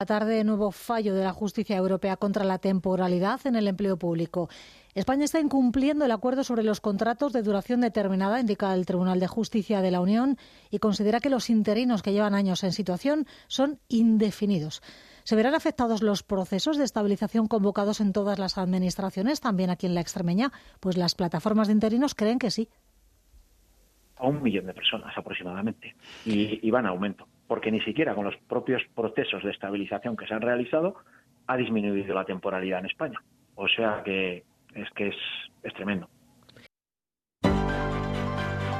La tarde, nuevo fallo de la justicia europea contra la temporalidad en el empleo público. España está incumpliendo el acuerdo sobre los contratos de duración determinada, indica el Tribunal de Justicia de la Unión, y considera que los interinos que llevan años en situación son indefinidos. ¿Se verán afectados los procesos de estabilización convocados en todas las administraciones, también aquí en la extremeña? Pues las plataformas de interinos creen que sí. A un millón de personas aproximadamente, y, y van a aumento porque ni siquiera con los propios procesos de estabilización que se han realizado ha disminuido la temporalidad en España. O sea que es que es, es tremendo.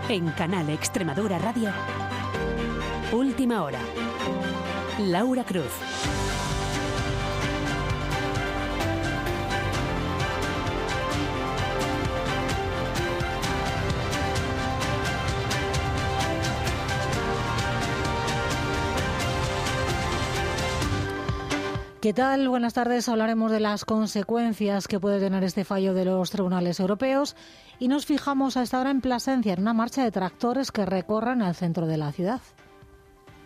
En Canal Extremadura Radio, Última Hora. Laura Cruz. ¿Qué tal? Buenas tardes. Hablaremos de las consecuencias que puede tener este fallo de los tribunales europeos y nos fijamos a esta hora en Plasencia, en una marcha de tractores que recorran el centro de la ciudad.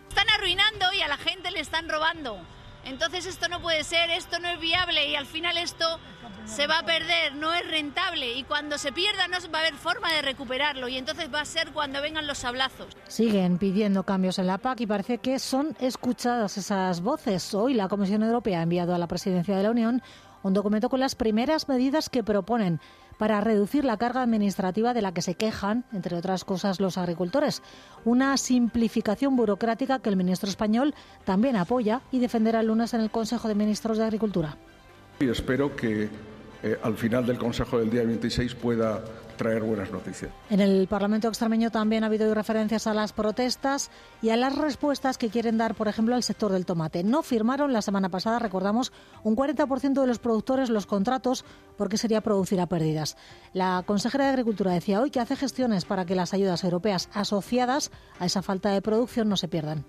Están arruinando y a la gente le están robando. Entonces esto no puede ser, esto no es viable y al final esto se va a perder, no es rentable y cuando se pierda no va a haber forma de recuperarlo y entonces va a ser cuando vengan los sablazos. Siguen pidiendo cambios en la PAC y parece que son escuchadas esas voces. Hoy la Comisión Europea ha enviado a la Presidencia de la Unión un documento con las primeras medidas que proponen para reducir la carga administrativa de la que se quejan, entre otras cosas, los agricultores. Una simplificación burocrática que el ministro español también apoya y defenderá el lunes en el Consejo de Ministros de Agricultura. Y espero que eh, al final del Consejo del día 26 pueda traer buenas noticias. En el Parlamento extremeño también ha habido referencias a las protestas y a las respuestas que quieren dar, por ejemplo, al sector del tomate. No firmaron la semana pasada, recordamos, un 40% de los productores los contratos porque sería producir a pérdidas. La consejera de Agricultura decía hoy que hace gestiones para que las ayudas europeas asociadas a esa falta de producción no se pierdan.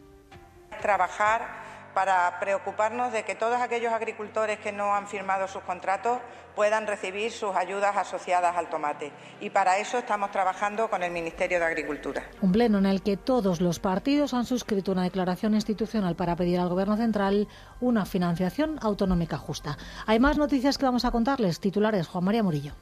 Trabajar para preocuparnos de que todos aquellos agricultores que no han firmado sus contratos puedan recibir sus ayudas asociadas al tomate. Y para eso estamos trabajando con el Ministerio de Agricultura. Un pleno en el que todos los partidos han suscrito una declaración institucional para pedir al Gobierno central una financiación autonómica justa. Hay más noticias que vamos a contarles. Titulares Juan María Murillo.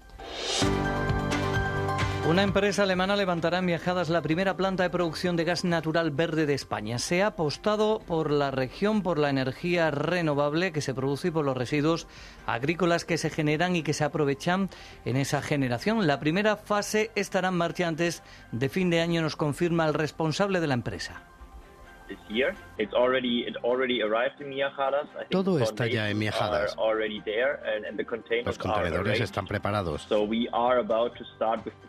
Una empresa alemana levantará en Viajadas la primera planta de producción de gas natural verde de España. Se ha apostado por la región, por la energía renovable que se produce y por los residuos agrícolas que se generan y que se aprovechan en esa generación. La primera fase estará en marcha antes de fin de año, nos confirma el responsable de la empresa. Todo está ya en Miajadas. Los contenedores están preparados.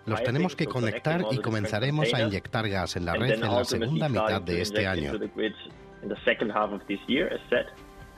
Los tenemos que conectar y comenzaremos a inyectar gas en la red en la segunda mitad de este año.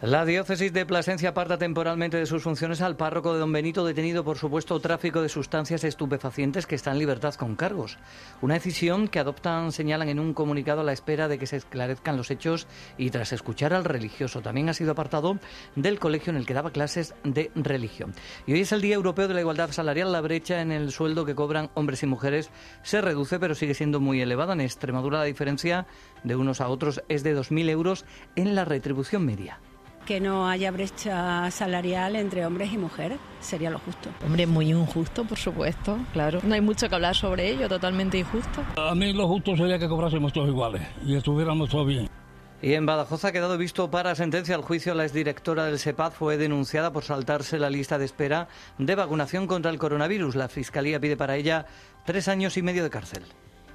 La diócesis de Plasencia aparta temporalmente de sus funciones al párroco de Don Benito detenido por supuesto tráfico de sustancias estupefacientes que está en libertad con cargos. Una decisión que adoptan, señalan en un comunicado a la espera de que se esclarezcan los hechos y tras escuchar al religioso. También ha sido apartado del colegio en el que daba clases de religión. Y hoy es el Día Europeo de la Igualdad Salarial. La brecha en el sueldo que cobran hombres y mujeres se reduce pero sigue siendo muy elevada. En Extremadura la diferencia de unos a otros es de 2.000 euros en la retribución media que no haya brecha salarial entre hombres y mujeres. Sería lo justo. Hombre, muy injusto, por supuesto, claro. No hay mucho que hablar sobre ello, totalmente injusto. A mí lo justo sería que cobrásemos todos iguales y estuviéramos todos bien. Y en Badajoz ha quedado visto para sentencia al juicio. La exdirectora del SEPAD fue denunciada por saltarse la lista de espera de vacunación contra el coronavirus. La Fiscalía pide para ella tres años y medio de cárcel.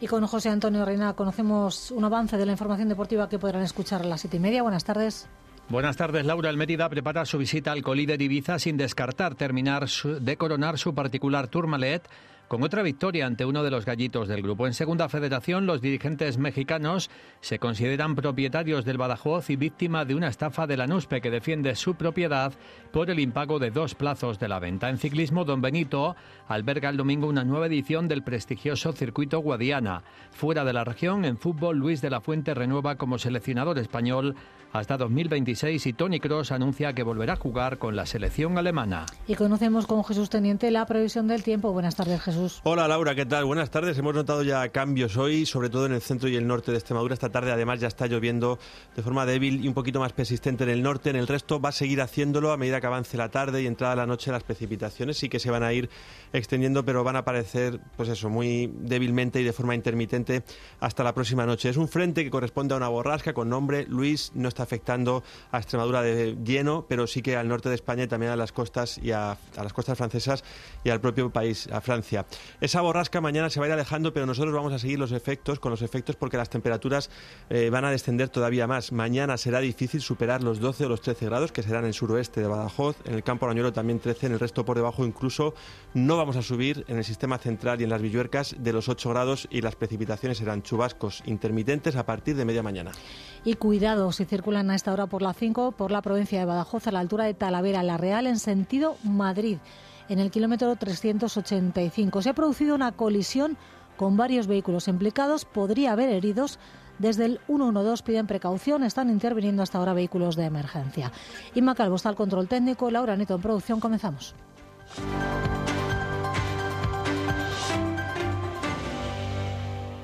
Y con José Antonio Reina conocemos un avance de la información deportiva que podrán escuchar a las siete y media. Buenas tardes. Buenas tardes, Laura. El Mérida prepara su visita al Colíder Ibiza sin descartar terminar de coronar su particular Tourmalet con otra victoria ante uno de los gallitos del grupo. En segunda federación, los dirigentes mexicanos se consideran propietarios del Badajoz y víctima de una estafa de la NUSPE que defiende su propiedad por el impago de dos plazos de la venta. En ciclismo, Don Benito alberga el domingo una nueva edición del prestigioso circuito Guadiana. Fuera de la región, en fútbol, Luis de la Fuente renueva como seleccionador español hasta 2026 y Tony Cross anuncia que volverá a jugar con la selección alemana. Y conocemos con Jesús Teniente la previsión del tiempo. Buenas tardes, Jesús. Hola Laura, ¿qué tal? Buenas tardes. Hemos notado ya cambios hoy, sobre todo en el centro y el norte de Extremadura. Esta tarde además ya está lloviendo de forma débil y un poquito más persistente en el norte. En el resto va a seguir haciéndolo a medida que avance la tarde y entrada la noche las precipitaciones. Sí que se van a ir extendiendo, pero van a aparecer, pues eso, muy débilmente y de forma intermitente hasta la próxima noche. Es un frente que corresponde a una borrasca con nombre Luis. No está afectando a Extremadura de lleno, pero sí que al norte de España y también a las costas y a, las costas francesas y al propio país, a Francia. Esa borrasca mañana se va a ir alejando, pero nosotros vamos a seguir los efectos, con los efectos porque las temperaturas eh, van a descender todavía más. Mañana será difícil superar los 12 o los 13 grados, que serán en el suroeste de Badajoz, en el campo Arañuelo también 13, en el resto por debajo incluso. No vamos a subir en el sistema central y en las villuercas de los 8 grados y las precipitaciones serán chubascos intermitentes a partir de media mañana. Y cuidado si circulan a esta hora por la 5 por la provincia de Badajoz a la altura de Talavera, La Real, en sentido Madrid, en el kilómetro 385. Se ha producido una colisión con varios vehículos implicados. Podría haber heridos. Desde el 112 piden precaución, están interviniendo hasta ahora vehículos de emergencia. Inma Calvo está al control técnico, Laura Nito en producción, comenzamos.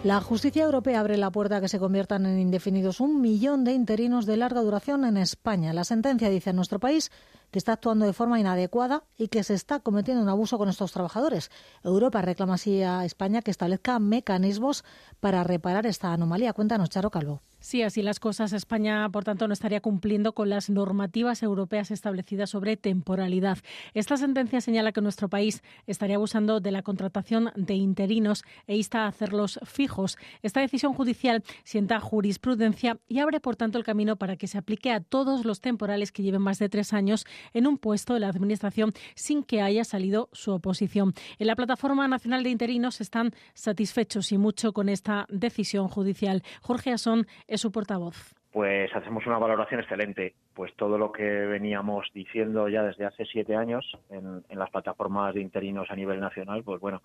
La justicia europea abre la puerta a que se conviertan en indefinidos un millón de interinos de larga duración en España. La sentencia dice en nuestro país que está actuando de forma inadecuada y que se está cometiendo un abuso con estos trabajadores. Europa reclama así a España que establezca mecanismos para reparar esta anomalía. Cuéntanos, Charo Calvo. Sí, así las cosas. España, por tanto, no estaría cumpliendo con las normativas europeas establecidas sobre temporalidad. Esta sentencia señala que nuestro país estaría abusando de la contratación de interinos e insta a hacerlos fijos. Esta decisión judicial sienta jurisprudencia y abre, por tanto, el camino para que se aplique a todos los temporales que lleven más de tres años en un puesto de la Administración sin que haya salido su oposición. En la Plataforma Nacional de Interinos están satisfechos y mucho con esta decisión judicial. Jorge Asón es su portavoz. Pues hacemos una valoración excelente. Pues todo lo que veníamos diciendo ya desde hace siete años en, las plataformas de interinos a nivel nacional, pues bueno,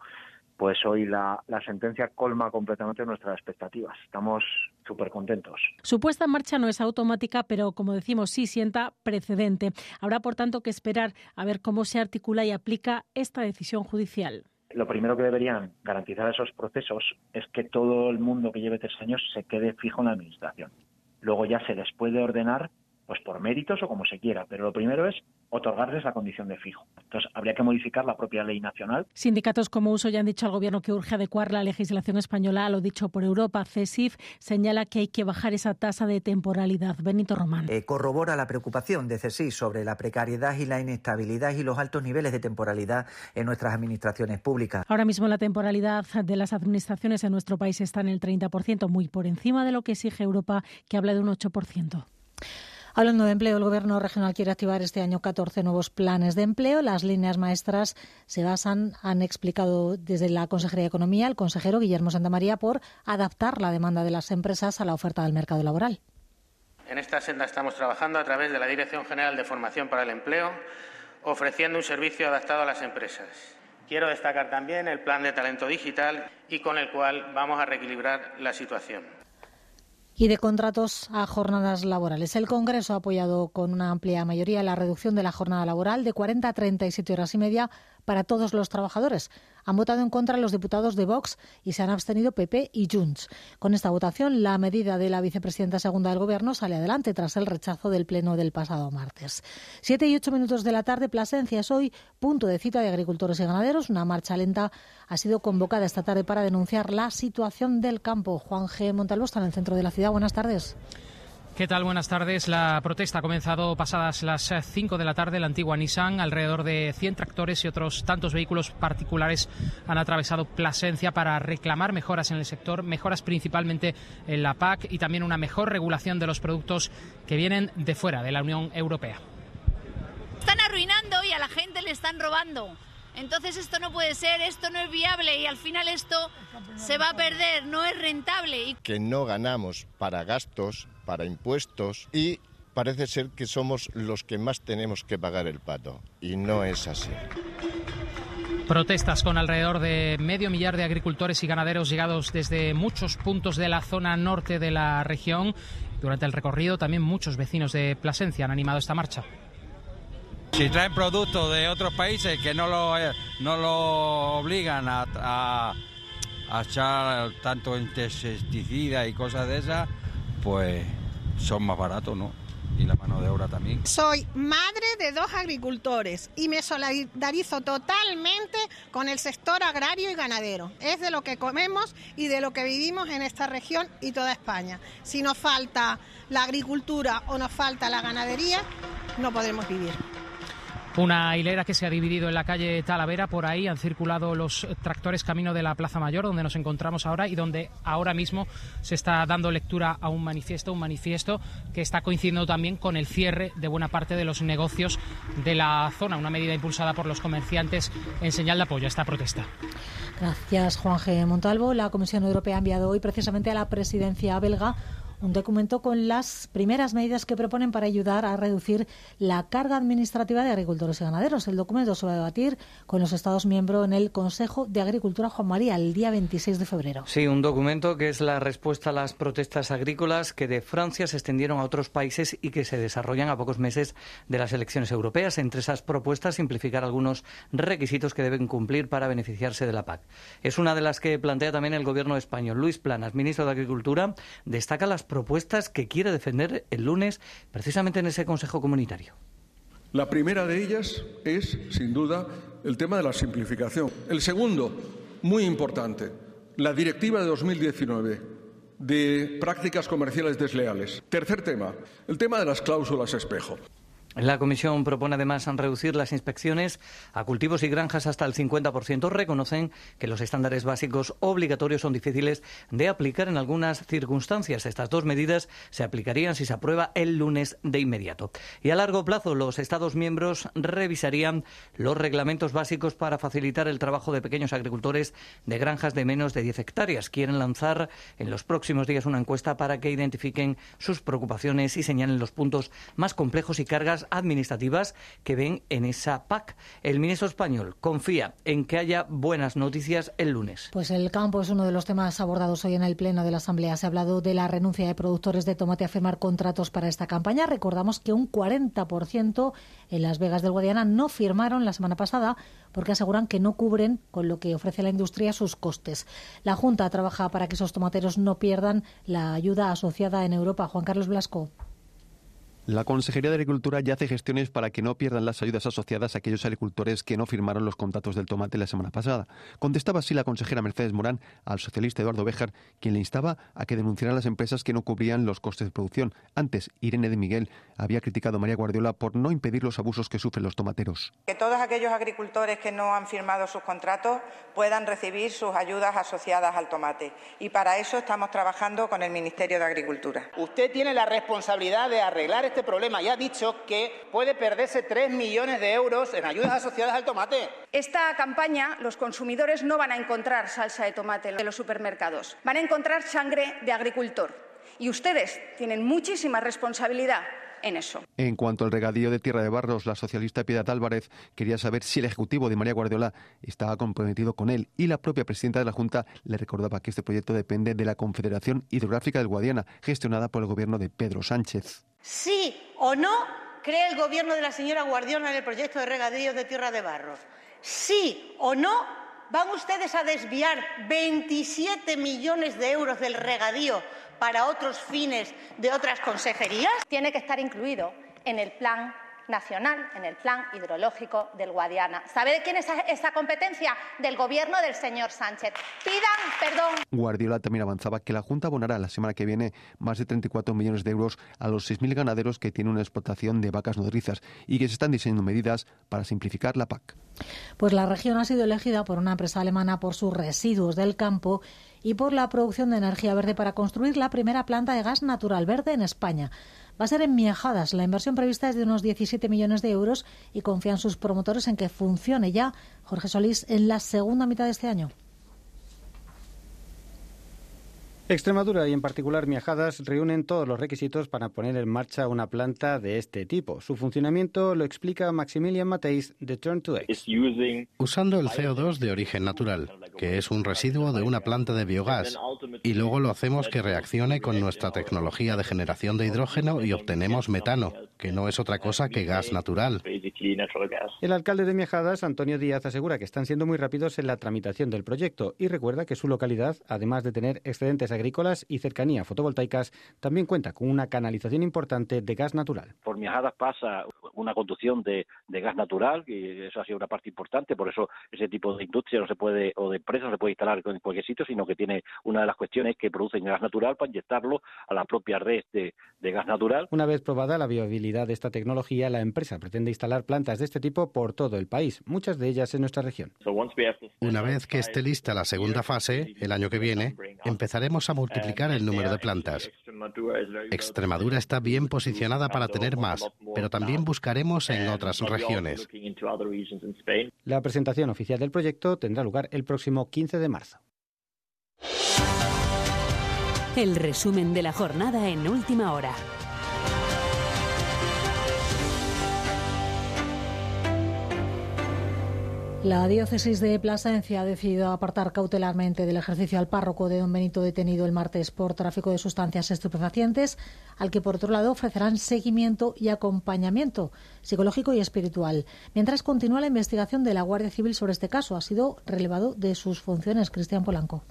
pues hoy la, sentencia colma completamente nuestras expectativas. Estamos súper contentos. Su puesta en marcha no es automática, pero como decimos, sí sienta precedente. Habrá, por tanto, que esperar a ver cómo se articula y aplica esta decisión judicial lo primero que deberían garantizar esos procesos es que todo el mundo que lleve tres años se quede fijo en la administración. Luego ya se les puede ordenar pues por méritos o como se quiera, pero lo primero es otorgarles la condición de fijo. Entonces, habría que modificar la propia ley nacional. Sindicatos como Uso ya han dicho al Gobierno que urge adecuar la legislación española a lo dicho por Europa. CESIF señala que hay que bajar esa tasa de temporalidad. Benito Román. Eh, corrobora la preocupación de CESIF sobre la precariedad y la inestabilidad y los altos niveles de temporalidad en nuestras administraciones públicas. Ahora mismo la temporalidad de las administraciones en nuestro país está en el 30%, muy por encima de lo que exige Europa, que habla de un 8%. Hablando de empleo, el Gobierno regional quiere activar este año 14 nuevos planes de empleo. Las líneas maestras se basan, han explicado desde la Consejería de Economía el consejero Guillermo Santamaría, por adaptar la demanda de las empresas a la oferta del mercado laboral. En esta senda estamos trabajando a través de la Dirección General de Formación para el Empleo, ofreciendo un servicio adaptado a las empresas. Quiero destacar también el plan de talento digital y con el cual vamos a reequilibrar la situación y de contratos a jornadas laborales. El Congreso ha apoyado con una amplia mayoría la reducción de la jornada laboral de 40 a 37 horas y media para todos los trabajadores. Han votado en contra los diputados de Vox y se han abstenido PP y Junts. Con esta votación, la medida de la vicepresidenta segunda del Gobierno sale adelante tras el rechazo del Pleno del pasado martes. Siete y ocho minutos de la tarde, Plasencia es hoy punto de cita de agricultores y ganaderos. Una marcha lenta ha sido convocada esta tarde para denunciar la situación del campo. Juan G. Montalvo está en el centro de la ciudad. Buenas tardes. ¿Qué tal? Buenas tardes. La protesta ha comenzado pasadas las 5 de la tarde. La antigua Nissan, alrededor de 100 tractores y otros tantos vehículos particulares han atravesado Plasencia para reclamar mejoras en el sector, mejoras principalmente en la PAC y también una mejor regulación de los productos que vienen de fuera de la Unión Europea. Están arruinando y a la gente le están robando. Entonces esto no puede ser, esto no es viable y al final esto se va a perder, no es rentable. Que no ganamos para gastos, para impuestos y parece ser que somos los que más tenemos que pagar el pato y no es así. Protestas con alrededor de medio millar de agricultores y ganaderos llegados desde muchos puntos de la zona norte de la región. Durante el recorrido también muchos vecinos de Plasencia han animado esta marcha. Si traen productos de otros países que no lo, eh, no lo obligan a, a, a echar tanto insecticida y cosas de esas, pues son más baratos, ¿no? y la mano de obra también. Soy madre de dos agricultores y me solidarizo totalmente con el sector agrario y ganadero. Es de lo que comemos y de lo que vivimos en esta región y toda España. Si nos falta la agricultura o nos falta la ganadería, no podremos vivir. Una hilera que se ha dividido en la calle Talavera. Por ahí han circulado los tractores camino de la Plaza Mayor, donde nos encontramos ahora y donde ahora mismo se está dando lectura a un manifiesto, un manifiesto que está coincidiendo también con el cierre de buena parte de los negocios de la zona, una medida impulsada por los comerciantes en señal de apoyo a esta protesta. Gracias, Juan G. Montalvo. La Comisión Europea ha enviado hoy precisamente a la presidencia belga un documento con las primeras medidas que proponen para ayudar a reducir la carga administrativa de agricultores y ganaderos. El documento se va a debatir con los Estados miembros en el Consejo de Agricultura Juan María el día 26 de febrero. Sí, un documento que es la respuesta a las protestas agrícolas que de Francia se extendieron a otros países y que se desarrollan a pocos meses de las elecciones europeas. Entre esas propuestas, simplificar algunos requisitos que deben cumplir para beneficiarse de la PAC. Es una de las que plantea también el Gobierno español. Luis Planas, ministro de Agricultura, destaca las propuestas que quiere defender el lunes precisamente en ese Consejo Comunitario. La primera de ellas es, sin duda, el tema de la simplificación. El segundo, muy importante, la Directiva de 2019 de prácticas comerciales desleales. Tercer tema, el tema de las cláusulas espejo. La Comisión propone además reducir las inspecciones a cultivos y granjas hasta el 50%. Reconocen que los estándares básicos obligatorios son difíciles de aplicar en algunas circunstancias. Estas dos medidas se aplicarían si se aprueba el lunes de inmediato. Y a largo plazo, los Estados miembros revisarían los reglamentos básicos para facilitar el trabajo de pequeños agricultores de granjas de menos de 10 hectáreas. Quieren lanzar en los próximos días una encuesta para que identifiquen sus preocupaciones y señalen los puntos más complejos y cargas administrativas que ven en esa PAC. El ministro español confía en que haya buenas noticias el lunes. Pues el campo es uno de los temas abordados hoy en el Pleno de la Asamblea. Se ha hablado de la renuncia de productores de tomate a firmar contratos para esta campaña. Recordamos que un 40% en Las Vegas del Guadiana no firmaron la semana pasada porque aseguran que no cubren con lo que ofrece la industria sus costes. La Junta trabaja para que esos tomateros no pierdan la ayuda asociada en Europa. Juan Carlos Blasco. La Consejería de Agricultura ya hace gestiones para que no pierdan las ayudas asociadas a aquellos agricultores que no firmaron los contratos del tomate la semana pasada. Contestaba así la consejera Mercedes Morán al socialista Eduardo Béjar, quien le instaba a que denunciaran las empresas que no cubrían los costes de producción. Antes, Irene de Miguel había criticado a María Guardiola por no impedir los abusos que sufren los tomateros. Que todos aquellos agricultores que no han firmado sus contratos puedan recibir sus ayudas asociadas al tomate. Y para eso estamos trabajando con el Ministerio de Agricultura. Usted tiene la responsabilidad de arreglar este problema y ha dicho que puede perderse 3 millones de euros en ayudas asociadas al tomate. Esta campaña los consumidores no van a encontrar salsa de tomate en los supermercados, van a encontrar sangre de agricultor. Y ustedes tienen muchísima responsabilidad en eso. En cuanto al regadío de Tierra de Barros, la socialista Piedad Álvarez quería saber si el Ejecutivo de María Guardiola estaba comprometido con él y la propia presidenta de la Junta le recordaba que este proyecto depende de la Confederación Hidrográfica del Guadiana, gestionada por el gobierno de Pedro Sánchez. ¿Sí o no cree el gobierno de la señora Guardiola en el proyecto de regadío de Tierra de Barros? ¿Sí o no van ustedes a desviar 27 millones de euros del regadío para otros fines de otras consejerías? Tiene que estar incluido en el plan nacional, en el plan hidrológico del Guadiana. ¿Sabe de quién es esa competencia? Del gobierno del señor Sánchez. Pidan perdón. Guardiola también avanzaba que la Junta abonará la semana que viene más de 34 millones de euros a los 6.000 ganaderos que tienen una explotación de vacas nodrizas y que se están diseñando medidas para simplificar la PAC. Pues la región ha sido elegida por una empresa alemana por sus residuos del campo y por la producción de energía verde para construir la primera planta de gas natural verde en España. Va a ser en Miajadas. La inversión prevista es de unos 17 millones de euros y confían sus promotores en que funcione ya, Jorge Solís, en la segunda mitad de este año. Extremadura y en particular Miajadas reúnen todos los requisitos para poner en marcha una planta de este tipo. Su funcionamiento lo explica Maximilian Mateis de Turn to X. Usando el CO2 de origen natural, que es un residuo de una planta de biogás, y luego lo hacemos que reaccione con nuestra tecnología de generación de hidrógeno y obtenemos metano. que no es otra cosa que gas natural. El alcalde de Miajadas, Antonio Díaz, asegura que están siendo muy rápidos en la tramitación del proyecto y recuerda que su localidad, además de tener excedentes agrícolas y cercanía fotovoltaicas, también cuenta con una canalización importante de gas natural. Por Miajadas pasa una conducción de, gas natural y eso ha sido una parte importante, por eso ese tipo de industria no se puede o de empresa no se puede instalar en cualquier sitio, sino que tiene una de las cuestiones que producen gas natural para inyectarlo a la propia red de, de gas natural. Una vez probada la viabilidad de esta tecnología, la empresa pretende instalar plantas de este tipo por todo el país, muchas de ellas en nuestra región. Una vez que esté lista la segunda fase, el año que viene, empezaremos a multiplicar el número de plantas. Extremadura está bien posicionada para tener más, pero también buscaremos en otras regiones. La presentación oficial del proyecto tendrá lugar el próximo 15 de marzo. El resumen de la jornada en última hora. La diócesis de Plasencia ha decidido apartar cautelarmente del ejercicio al párroco de don Benito detenido el martes por tráfico de sustancias estupefacientes, al que por otro lado ofrecerán seguimiento y acompañamiento psicológico y espiritual. Mientras continúa la investigación de la Guardia Civil sobre este caso, ha sido relevado de sus funciones Cristian Polanco.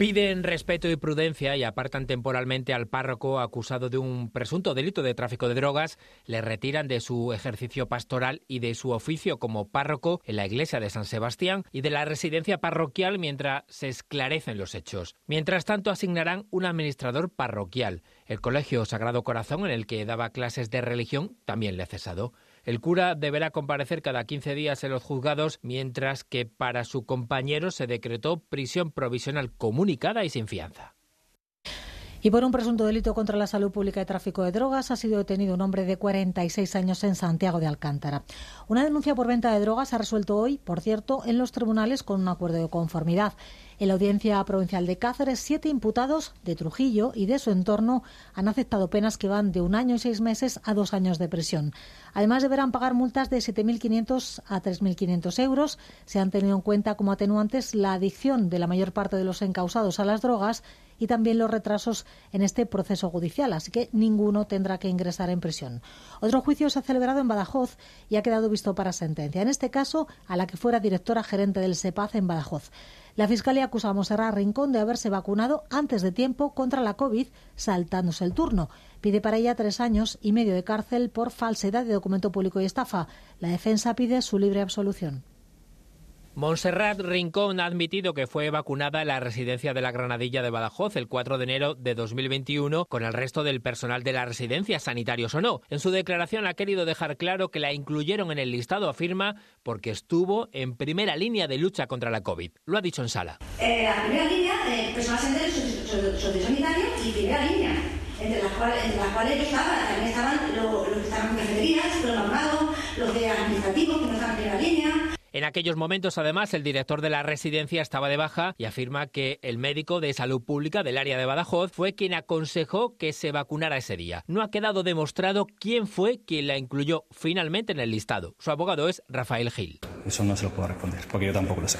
Piden respeto y prudencia y apartan temporalmente al párroco acusado de un presunto delito de tráfico de drogas, le retiran de su ejercicio pastoral y de su oficio como párroco en la iglesia de San Sebastián y de la residencia parroquial mientras se esclarecen los hechos. Mientras tanto, asignarán un administrador parroquial. El Colegio Sagrado Corazón, en el que daba clases de religión, también le ha cesado. El cura deberá comparecer cada 15 días en los juzgados, mientras que para su compañero se decretó prisión provisional comunicada y sin fianza. Y por un presunto delito contra la salud pública y tráfico de drogas ha sido detenido un hombre de 46 años en Santiago de Alcántara. Una denuncia por venta de drogas ha resuelto hoy, por cierto, en los tribunales con un acuerdo de conformidad. En la Audiencia Provincial de Cáceres, siete imputados de Trujillo y de su entorno han aceptado penas que van de un año y seis meses a dos años de prisión. Además, deberán pagar multas de 7.500 a 3.500 euros. Se han tenido en cuenta como atenuantes la adicción de la mayor parte de los encausados a las drogas y también los retrasos en este proceso judicial, así que ninguno tendrá que ingresar en prisión. Otro juicio se ha celebrado en Badajoz y ha quedado visto para sentencia, en este caso a la que fuera directora gerente del SEPAZ en Badajoz. La Fiscalía acusa a Monserrat Rincón de haberse vacunado antes de tiempo contra la COVID, saltándose el turno. Pide para ella tres años y medio de cárcel por falsedad de documento público y estafa. La defensa pide su libre absolución. Montserrat Rincón ha admitido que fue vacunada en la residencia de la Granadilla de Badajoz el 4 de enero de 2021 con el resto del personal de la residencia, sanitarios o no. En su declaración ha querido dejar claro que la incluyeron en el listado, afirma, porque estuvo en primera línea de lucha contra la COVID. Lo ha dicho en sala. Eh, la primera línea, eh, personal sociosanitario y primera línea. Entre las, cuales, entre las estaba, también estaban los, que estaban en cafeterías, los normados, los de administrativos que no estaban en primera línea. En aquellos momentos, además, el director de la residencia estaba de baja y afirma que el médico de salud pública del área de Badajoz fue quien aconsejó que se vacunara ese día. No ha quedado demostrado quién fue quien la incluyó finalmente en el listado. Su abogado es Rafael Gil. Eso no se lo puedo responder, porque yo tampoco lo sé.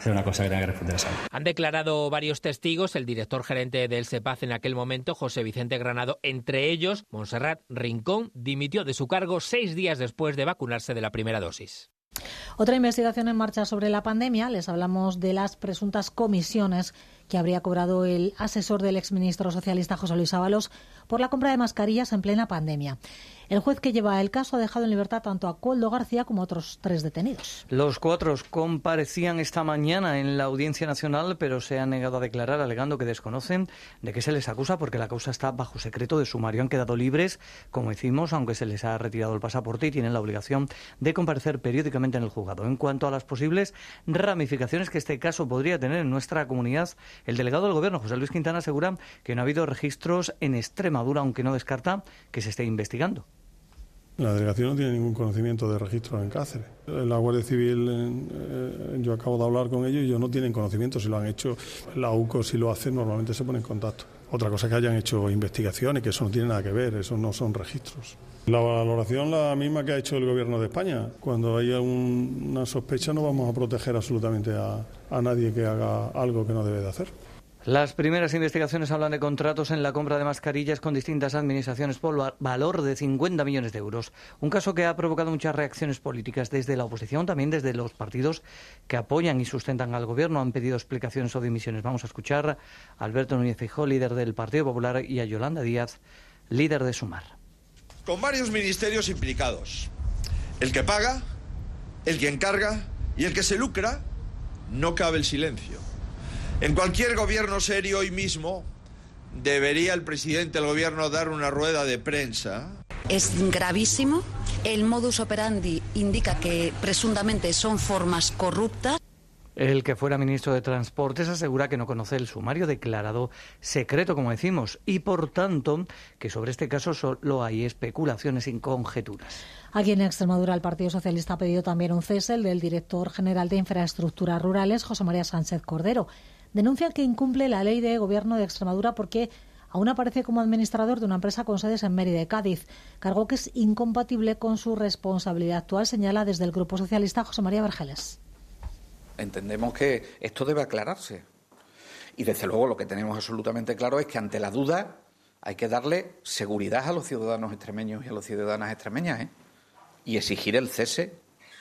Es una cosa que tenga que responder a Han declarado varios testigos, el director gerente del SEPAZ en aquel momento, José Vicente Granado, entre ellos, Montserrat Rincón, dimitió de su cargo seis días después de vacunarse de la primera dosis. Otra investigación en marcha sobre la pandemia. Les hablamos de las presuntas comisiones que habría cobrado el asesor del exministro socialista José Luis Ábalos por la compra de mascarillas en plena pandemia. El juez que lleva el caso ha dejado en libertad tanto a Coldo García como a otros tres detenidos. Los cuatro comparecían esta mañana en la Audiencia Nacional, pero se han negado a declarar alegando que desconocen de qué se les acusa porque la causa está bajo secreto de sumario. Han quedado libres, como decimos, aunque se les ha retirado el pasaporte y tienen la obligación de comparecer periódicamente en el juzgado. En cuanto a las posibles ramificaciones que este caso podría tener en nuestra comunidad, el delegado del Gobierno, José Luis Quintana, asegura que no ha habido registros en Extremadura, aunque no descarta que se esté investigando. La delegación no tiene ningún conocimiento de registro en Cáceres. La Guardia Civil, eh, yo acabo de hablar con ellos y ellos no tienen conocimiento. Si lo han hecho, la UCO si lo hace, normalmente se pone en contacto. Otra cosa es que hayan hecho investigaciones, que eso no tiene nada que ver, eso no son registros. La valoración la misma que ha hecho el Gobierno de España. Cuando haya una sospecha no vamos a proteger absolutamente a nadie que haga algo que no debe de hacer. Las primeras investigaciones hablan de contratos en la compra de mascarillas con distintas administraciones por valor de 50 millones de euros. Un caso que ha provocado muchas reacciones políticas desde la oposición, también desde los partidos que apoyan y sustentan al gobierno. Han pedido explicaciones o dimisiones. Vamos a escuchar a Alberto Núñez Fijó, líder del Partido Popular, y a Yolanda Díaz, líder de Sumar. Con varios ministerios implicados. El que paga, el que encarga y el que se lucra, no cabe el silencio. En cualquier gobierno serio hoy mismo debería el presidente del gobierno dar una rueda de prensa. Es gravísimo. El modus operandi indica que presuntamente son formas corruptas. El que fuera ministro de Transportes asegura que no conoce el sumario declarado secreto, como decimos, y por tanto que sobre este caso solo hay especulaciones y conjeturas. Aquí en Extremadura el Partido Socialista ha pedido también un cese del director general de Infraestructuras Rurales, José María Sánchez Cordero denuncian que incumple la ley de gobierno de Extremadura porque aún aparece como administrador de una empresa con sedes en Mérida y Cádiz, cargo que es incompatible con su responsabilidad actual, señala desde el Grupo Socialista José María Vergeles. Entendemos que esto debe aclararse. Y desde luego lo que tenemos absolutamente claro es que ante la duda hay que darle seguridad a los ciudadanos extremeños y a las ciudadanas extremeñas ¿eh? y exigir el cese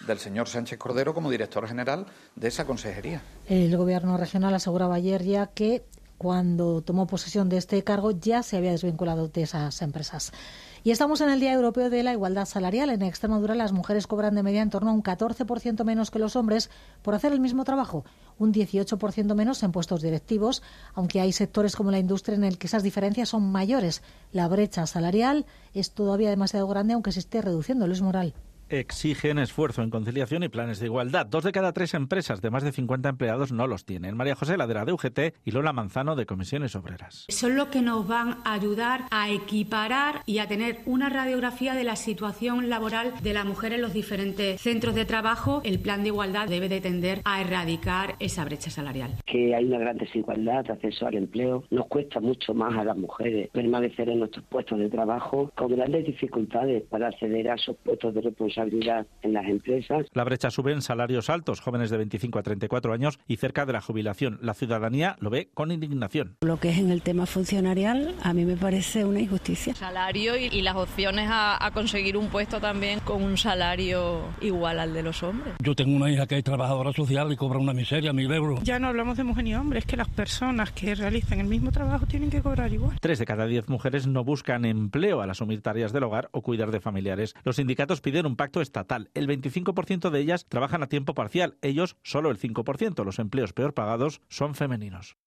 del señor Sánchez Cordero como director general de esa consejería. El gobierno regional aseguraba ayer ya que cuando tomó posesión de este cargo ya se había desvinculado de esas empresas. Y estamos en el Día Europeo de la Igualdad Salarial. En Extremadura las mujeres cobran de media en torno a un 14% menos que los hombres por hacer el mismo trabajo, un 18% menos en puestos directivos, aunque hay sectores como la industria en el que esas diferencias son mayores. La brecha salarial es todavía demasiado grande, aunque se esté reduciendo. Luis Moral exigen esfuerzo en conciliación y planes de igualdad. Dos de cada tres empresas de más de 50 empleados no los tienen. María José Ladera de UGT y Lola Manzano de Comisiones Obreras. Son los que nos van a ayudar a equiparar y a tener una radiografía de la situación laboral de la mujer en los diferentes centros de trabajo. El plan de igualdad debe de tender a erradicar esa brecha salarial. Que hay una gran desigualdad de acceso al empleo. Nos cuesta mucho más a las mujeres permanecer en nuestros puestos de trabajo con grandes dificultades para acceder a esos puestos de responsabilidad en las empresas. La brecha sube en salarios altos, jóvenes de 25 a 34 años y cerca de la jubilación. La ciudadanía lo ve con indignación. Lo que es en el tema funcionarial, a mí me parece una injusticia. Salario y, las opciones a, conseguir un puesto también con un salario igual al de los hombres. Yo tengo una hija que es trabajadora social y cobra una miseria, mil euros. Ya no hablamos de mujer ni hombre, es que las personas que realizan el mismo trabajo tienen que cobrar igual. Tres de cada diez mujeres no buscan empleo al asumir tareas del hogar o cuidar de familiares. Los sindicatos piden un pacto estatal. El 25% de ellas trabajan a tiempo parcial, ellos solo el 5%. Los empleos peor pagados son femeninos.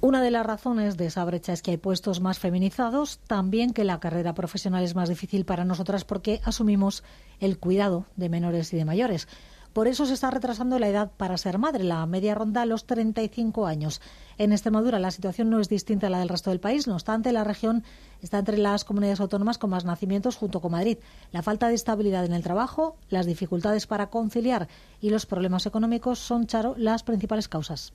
Una de las razones de esa brecha es que hay puestos más feminizados, también que la carrera profesional es más difícil para nosotras porque asumimos el cuidado de menores y de mayores. Por eso se está retrasando la edad para ser madre. La media ronda los 35 años. En Extremadura la situación no es distinta a la del resto del país. No obstante, la región está entre las comunidades autónomas con más nacimientos junto con Madrid. La falta de estabilidad en el trabajo, las dificultades para conciliar y los problemas económicos son, Charo, las principales causas.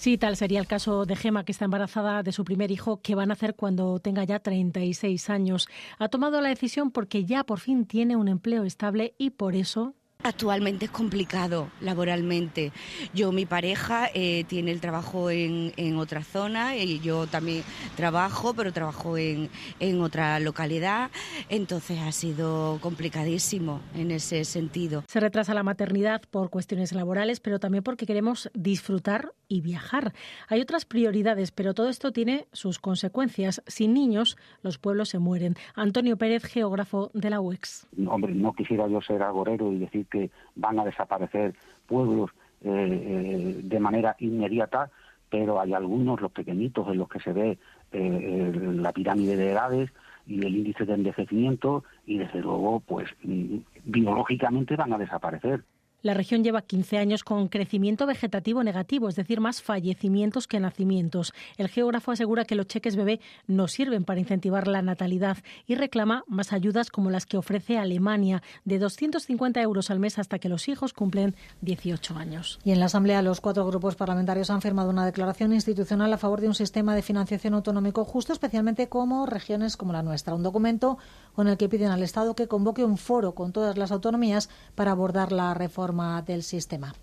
Sí, tal sería el caso de Gema, que está embarazada de su primer hijo, que van a hacer cuando tenga ya 36 años. Ha tomado la decisión porque ya por fin tiene un empleo estable y por eso Actualmente es complicado laboralmente. Yo, mi pareja, eh, tiene el trabajo en, otra zona y yo también trabajo, pero trabajo en, en, otra localidad. Entonces ha sido complicadísimo en ese sentido. Se retrasa la maternidad por cuestiones laborales, pero también porque queremos disfrutar y viajar. Hay otras prioridades, pero todo esto tiene sus consecuencias. Sin niños, los pueblos se mueren. Antonio Pérez, geógrafo de la UEX. Hombre, no quisiera yo ser agorero y decir que van a desaparecer pueblos eh, eh, de manera inmediata, pero hay algunos, los pequeñitos, en los que se ve eh, la pirámide de edades y el índice de envejecimiento, y desde luego, pues mm, biológicamente van a desaparecer. La región lleva 15 años con crecimiento vegetativo negativo, es decir, más fallecimientos que nacimientos. El geógrafo asegura que los cheques bebé no sirven para incentivar la natalidad y reclama más ayudas como las que ofrece Alemania, de 250 euros al mes hasta que los hijos cumplen 18 años. Y en la Asamblea los cuatro grupos parlamentarios han firmado una declaración institucional a favor de un sistema de financiación autonómico justo, especialmente como regiones como la nuestra. Un documento con el que piden al Estado que convoque un foro con todas las autonomías para abordar la reforma del sistema.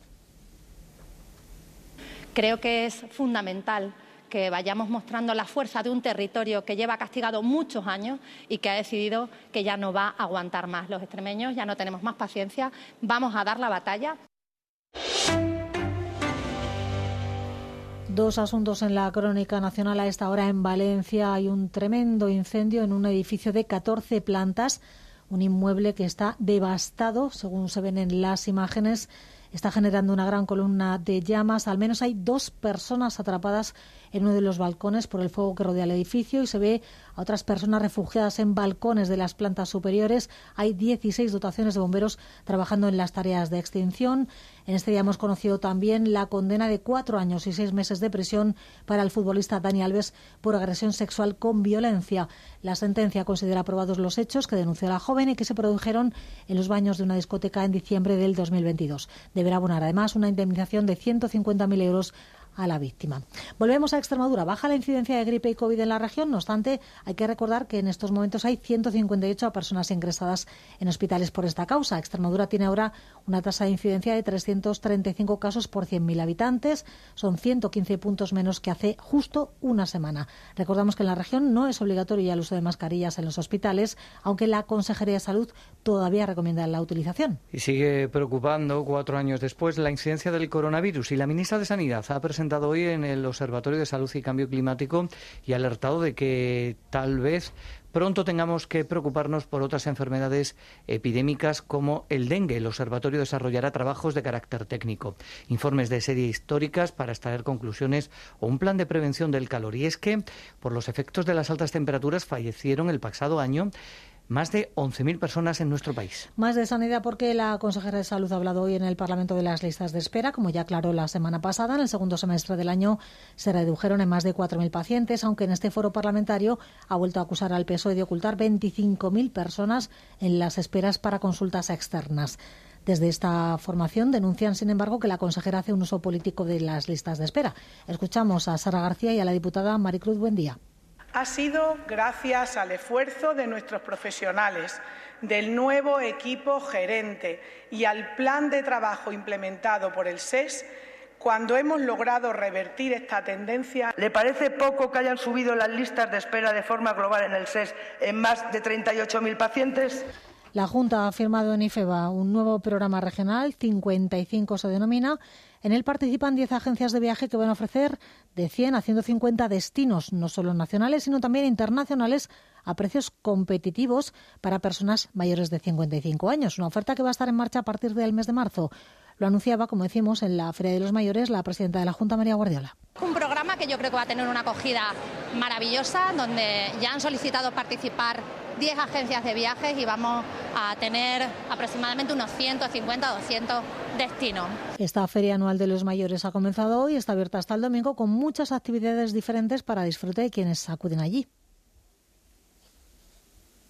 Creo que es fundamental que vayamos mostrando la fuerza de un territorio que lleva castigado muchos años y que ha decidido que ya no va a aguantar más. Los extremeños ya no tenemos más paciencia, vamos a dar la batalla. Dos asuntos en la crónica nacional a esta hora en Valencia. Hay un tremendo incendio en un edificio de 14 plantas, un inmueble que está devastado, según se ven en las imágenes. Está generando una gran columna de llamas. Al menos hay dos personas atrapadas en uno de los balcones por el fuego que rodea el edificio y se ve a otras personas refugiadas en balcones de las plantas superiores. Hay 16 dotaciones de bomberos trabajando en las tareas de extinción. En este día hemos conocido también la condena de cuatro años y seis meses de prisión para el futbolista Dani Alves por agresión sexual con violencia. La sentencia considera aprobados los hechos que denunció la joven y que se produjeron en los baños de una discoteca en diciembre del 2022. Deberá abonar además una indemnización de 150.000 euros a la víctima. Volvemos a Extremadura. Baja la incidencia de gripe y COVID en la región. No obstante, hay que recordar que en estos momentos hay 158 personas ingresadas en hospitales por esta causa. Extremadura tiene ahora una tasa de incidencia de 335 casos por 100.000 habitantes. Son 115 puntos menos que hace justo una semana. Recordamos que en la región no es obligatorio el uso de mascarillas en los hospitales, aunque la Consejería de Salud todavía recomienda la utilización. Y sigue preocupando, cuatro años después, la incidencia del coronavirus. Y la ministra de Sanidad ha presentado hoy en el Observatorio de Salud y Cambio Climático y alertado de que tal vez pronto tengamos que preocuparnos por otras enfermedades epidémicas como el dengue. El observatorio desarrollará trabajos de carácter técnico, informes de serie históricas para extraer conclusiones o un plan de prevención del calor. Y es que, por los efectos de las altas temperaturas, fallecieron el pasado año más de 11.000 personas en nuestro país. Más de sanidad porque la consejera de Salud ha hablado hoy en el Parlamento de las listas de espera. Como ya aclaró la semana pasada, en el segundo semestre del año se redujeron en más de 4.000 pacientes, aunque en este foro parlamentario ha vuelto a acusar al PSOE de ocultar 25.000 personas en las esperas para consultas externas. Desde esta formación denuncian, sin embargo, que la consejera hace un uso político de las listas de espera. Escuchamos a Sara García y a la diputada Maricruz Buendía ha sido gracias al esfuerzo de nuestros profesionales, del nuevo equipo gerente y al plan de trabajo implementado por el SES cuando hemos logrado revertir esta tendencia. ¿Le parece poco que hayan subido las listas de espera de forma global en el SES en más de 38.000 pacientes? La Junta ha firmado en IFEBA un nuevo programa regional, 55 se denomina, en él participan 10 agencias de viaje que van a ofrecer de 100 a 150 destinos, no solo nacionales, sino también internacionales, a precios competitivos para personas mayores de 55 años. Una oferta que va a estar en marcha a partir del mes de marzo. Lo anunciaba, como decimos, en la Feria de los Mayores la presidenta de la Junta, María Guardiola. Un programa que yo creo que va a tener una acogida maravillosa, donde ya han solicitado participar 10 agencias de viajes y vamos a tener aproximadamente unos 150 o 200 destinos. Esta Feria Anual de los Mayores ha comenzado hoy y está abierta hasta el domingo con muchas actividades diferentes para disfrutar de quienes acuden allí.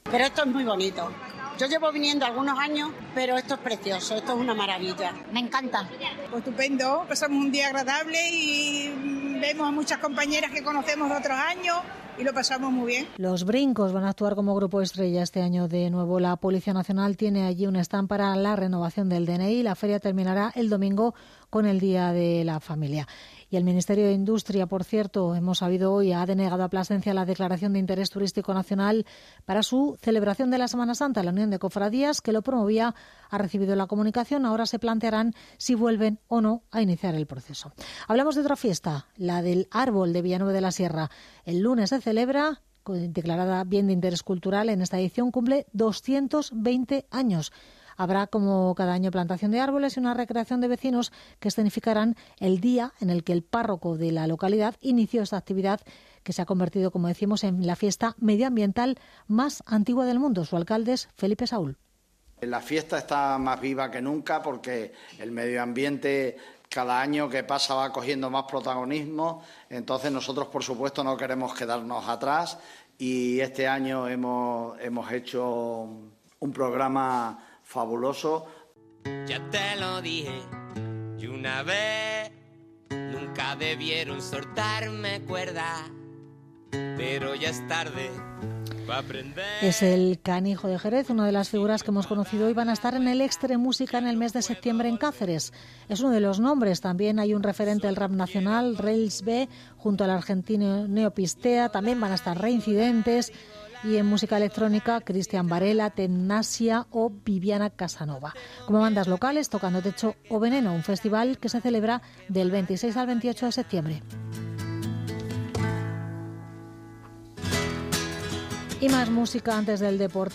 Pero esto es muy bonito. Yo llevo viniendo algunos años, pero esto es precioso, esto es una maravilla. Me encanta. Pues estupendo, pasamos un día agradable y vemos a muchas compañeras que conocemos de otros años y lo pasamos muy bien. Los Brincos van a actuar como grupo estrella este año de nuevo. La Policía Nacional tiene allí un stand para la renovación del DNI. La feria terminará el domingo con el Día de la Familia. Y el Ministerio de Industria, por cierto, hemos sabido hoy, ha denegado a Plasencia la declaración de interés turístico nacional para su celebración de la Semana Santa. La Unión de Cofradías, que lo promovía, ha recibido la comunicación. Ahora se plantearán si vuelven o no a iniciar el proceso. Hablamos de otra fiesta, la del árbol de Villanueva de la Sierra. El lunes se celebra declarada bien de interés cultural en esta edición, cumple 220 años. Habrá, como cada año, plantación de árboles y una recreación de vecinos que escenificarán el día en el que el párroco de la localidad inició esta actividad que se ha convertido, como decimos, en la fiesta medioambiental más antigua del mundo. Su alcalde es Felipe Saúl. La fiesta está más viva que nunca porque el medio ambiente cada año que pasa va cogiendo más protagonismo. Entonces nosotros, por supuesto, no queremos quedarnos atrás y este año hemos, hemos hecho un programa fabuloso. Ya te lo dije, y una vez nunca debieron soltarme cuerda, pero ya es tarde. Es el canijo de Jerez, una de las figuras que hemos conocido hoy. Van a estar en el Extre Música en el mes de septiembre en Cáceres. Es uno de los nombres. También hay un referente del rap nacional, Rails B, junto al argentino Neopistea. También van a estar Reincidentes. Y en música electrónica, Cristian Varela, Tennasia o Viviana Casanova. Como bandas locales, Tocando Techo o Veneno, un festival que se celebra del 26 al 28 de septiembre. Y más música antes del deporte.